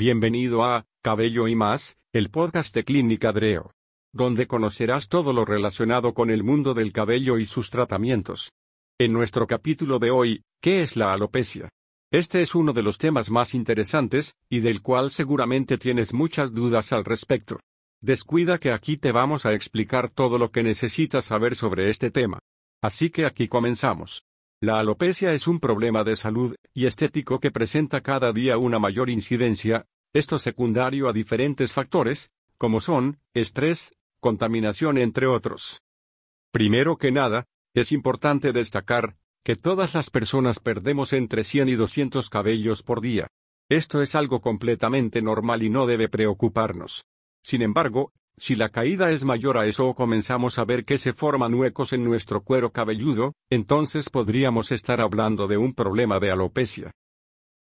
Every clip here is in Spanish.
Bienvenido a Cabello y más, el podcast de Clínica Dreo, donde conocerás todo lo relacionado con el mundo del cabello y sus tratamientos. En nuestro capítulo de hoy, ¿qué es la alopecia? Este es uno de los temas más interesantes, y del cual seguramente tienes muchas dudas al respecto. Descuida que aquí te vamos a explicar todo lo que necesitas saber sobre este tema. Así que aquí comenzamos. La alopecia es un problema de salud y estético que presenta cada día una mayor incidencia, esto secundario a diferentes factores, como son, estrés, contaminación entre otros. Primero que nada, es importante destacar, que todas las personas perdemos entre 100 y 200 cabellos por día. Esto es algo completamente normal y no debe preocuparnos. Sin embargo, si la caída es mayor a eso o comenzamos a ver que se forman huecos en nuestro cuero cabelludo, entonces podríamos estar hablando de un problema de alopecia.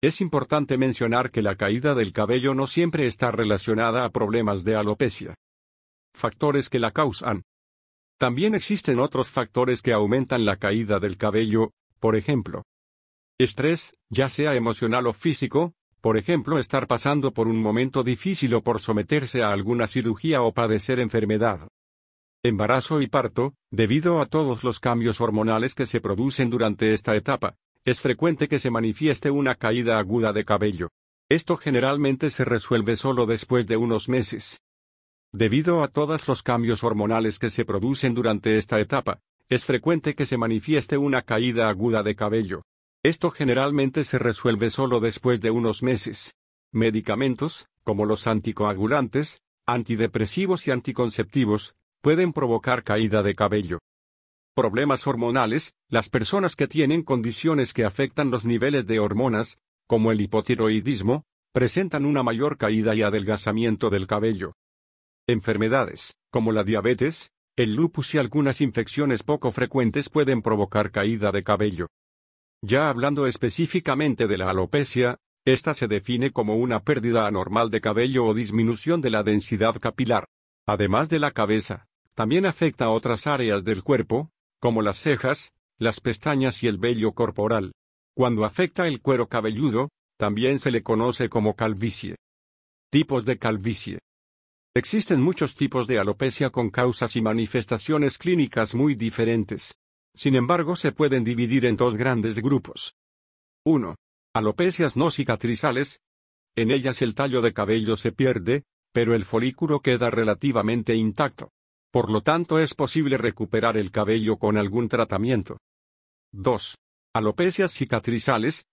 Es importante mencionar que la caída del cabello no siempre está relacionada a problemas de alopecia. Factores que la causan. También existen otros factores que aumentan la caída del cabello, por ejemplo, estrés, ya sea emocional o físico, por ejemplo, estar pasando por un momento difícil o por someterse a alguna cirugía o padecer enfermedad. Embarazo y parto, debido a todos los cambios hormonales que se producen durante esta etapa, es frecuente que se manifieste una caída aguda de cabello. Esto generalmente se resuelve solo después de unos meses. Debido a todos los cambios hormonales que se producen durante esta etapa, es frecuente que se manifieste una caída aguda de cabello. Esto generalmente se resuelve solo después de unos meses. Medicamentos, como los anticoagulantes, antidepresivos y anticonceptivos, pueden provocar caída de cabello. Problemas hormonales, las personas que tienen condiciones que afectan los niveles de hormonas, como el hipotiroidismo, presentan una mayor caída y adelgazamiento del cabello. Enfermedades, como la diabetes, el lupus y algunas infecciones poco frecuentes pueden provocar caída de cabello. Ya hablando específicamente de la alopecia, esta se define como una pérdida anormal de cabello o disminución de la densidad capilar. Además de la cabeza, también afecta a otras áreas del cuerpo, como las cejas, las pestañas y el vello corporal. Cuando afecta el cuero cabelludo, también se le conoce como calvicie. Tipos de calvicie. Existen muchos tipos de alopecia con causas y manifestaciones clínicas muy diferentes. Sin embargo, se pueden dividir en dos grandes grupos. 1. Alopecias no cicatrizales. En ellas el tallo de cabello se pierde, pero el folículo queda relativamente intacto. Por lo tanto, es posible recuperar el cabello con algún tratamiento. 2. Alopecias cicatrizales.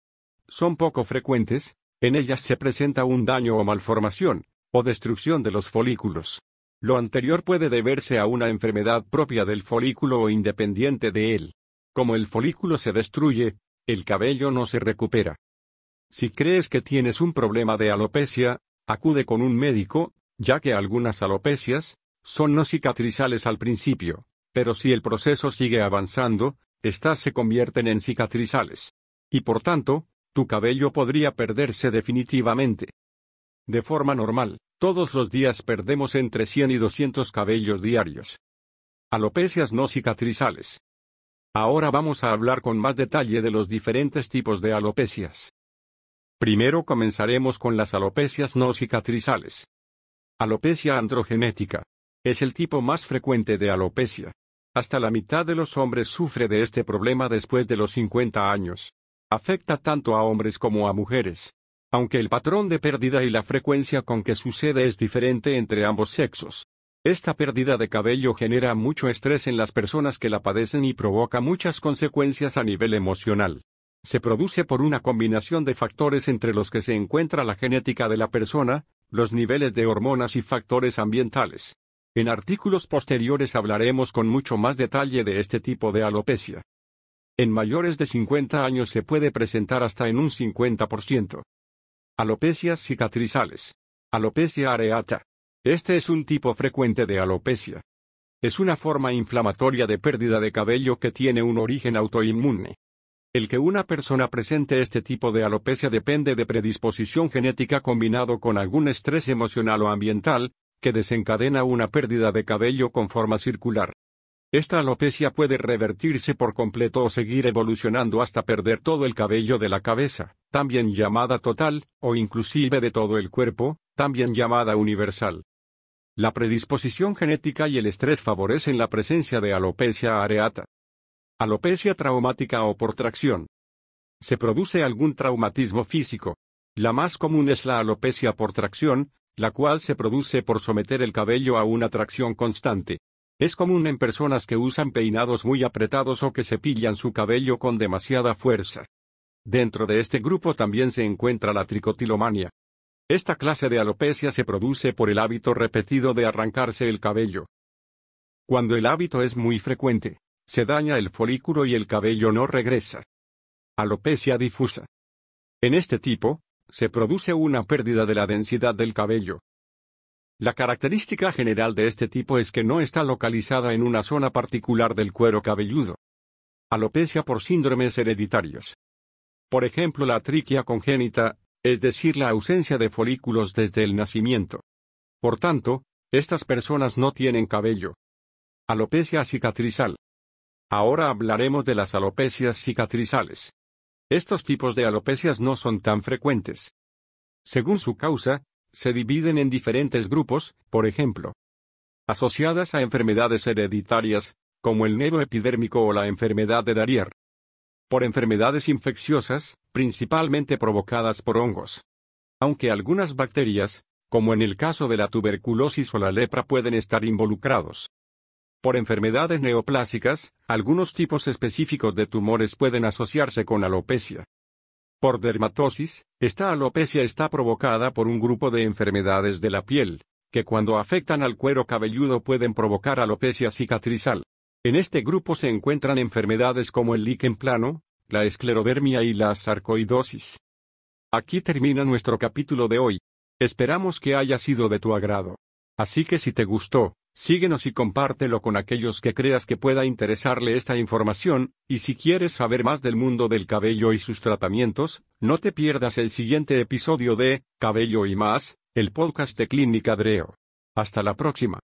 Son poco frecuentes, en ellas se presenta un daño o malformación, o destrucción de los folículos. Lo anterior puede deberse a una enfermedad propia del folículo o independiente de él. Como el folículo se destruye, el cabello no se recupera. Si crees que tienes un problema de alopecia, acude con un médico, ya que algunas alopecias son no cicatrizales al principio, pero si el proceso sigue avanzando, éstas se convierten en cicatrizales. Y por tanto, tu cabello podría perderse definitivamente. De forma normal, todos los días perdemos entre 100 y 200 cabellos diarios. Alopecias no cicatrizales. Ahora vamos a hablar con más detalle de los diferentes tipos de alopecias. Primero comenzaremos con las alopecias no cicatrizales. Alopecia androgenética. Es el tipo más frecuente de alopecia. Hasta la mitad de los hombres sufre de este problema después de los 50 años. Afecta tanto a hombres como a mujeres aunque el patrón de pérdida y la frecuencia con que sucede es diferente entre ambos sexos. Esta pérdida de cabello genera mucho estrés en las personas que la padecen y provoca muchas consecuencias a nivel emocional. Se produce por una combinación de factores entre los que se encuentra la genética de la persona, los niveles de hormonas y factores ambientales. En artículos posteriores hablaremos con mucho más detalle de este tipo de alopecia. En mayores de 50 años se puede presentar hasta en un 50%. Alopecias cicatrizales. Alopecia areata. Este es un tipo frecuente de alopecia. Es una forma inflamatoria de pérdida de cabello que tiene un origen autoinmune. El que una persona presente este tipo de alopecia depende de predisposición genética combinado con algún estrés emocional o ambiental, que desencadena una pérdida de cabello con forma circular. Esta alopecia puede revertirse por completo o seguir evolucionando hasta perder todo el cabello de la cabeza, también llamada total, o inclusive de todo el cuerpo, también llamada universal. La predisposición genética y el estrés favorecen la presencia de alopecia areata. Alopecia traumática o por tracción. Se produce algún traumatismo físico. La más común es la alopecia por tracción, la cual se produce por someter el cabello a una tracción constante. Es común en personas que usan peinados muy apretados o que cepillan su cabello con demasiada fuerza. Dentro de este grupo también se encuentra la tricotilomania. Esta clase de alopecia se produce por el hábito repetido de arrancarse el cabello. Cuando el hábito es muy frecuente, se daña el folículo y el cabello no regresa. Alopecia difusa. En este tipo, se produce una pérdida de la densidad del cabello. La característica general de este tipo es que no está localizada en una zona particular del cuero cabelludo. Alopecia por síndromes hereditarios. Por ejemplo, la triquia congénita, es decir, la ausencia de folículos desde el nacimiento. Por tanto, estas personas no tienen cabello. Alopecia cicatrizal. Ahora hablaremos de las alopecias cicatrizales. Estos tipos de alopecias no son tan frecuentes. Según su causa, se dividen en diferentes grupos, por ejemplo, asociadas a enfermedades hereditarias, como el nevo epidérmico o la enfermedad de Darier. Por enfermedades infecciosas, principalmente provocadas por hongos. Aunque algunas bacterias, como en el caso de la tuberculosis o la lepra, pueden estar involucrados. Por enfermedades neoplásicas, algunos tipos específicos de tumores pueden asociarse con alopecia. Por dermatosis, esta alopecia está provocada por un grupo de enfermedades de la piel, que cuando afectan al cuero cabelludo pueden provocar alopecia cicatrizal. En este grupo se encuentran enfermedades como el líquen plano, la esclerodermia y la sarcoidosis. Aquí termina nuestro capítulo de hoy. Esperamos que haya sido de tu agrado. Así que si te gustó, Síguenos y compártelo con aquellos que creas que pueda interesarle esta información, y si quieres saber más del mundo del cabello y sus tratamientos, no te pierdas el siguiente episodio de Cabello y más, el podcast de Clínica Dreo. Hasta la próxima.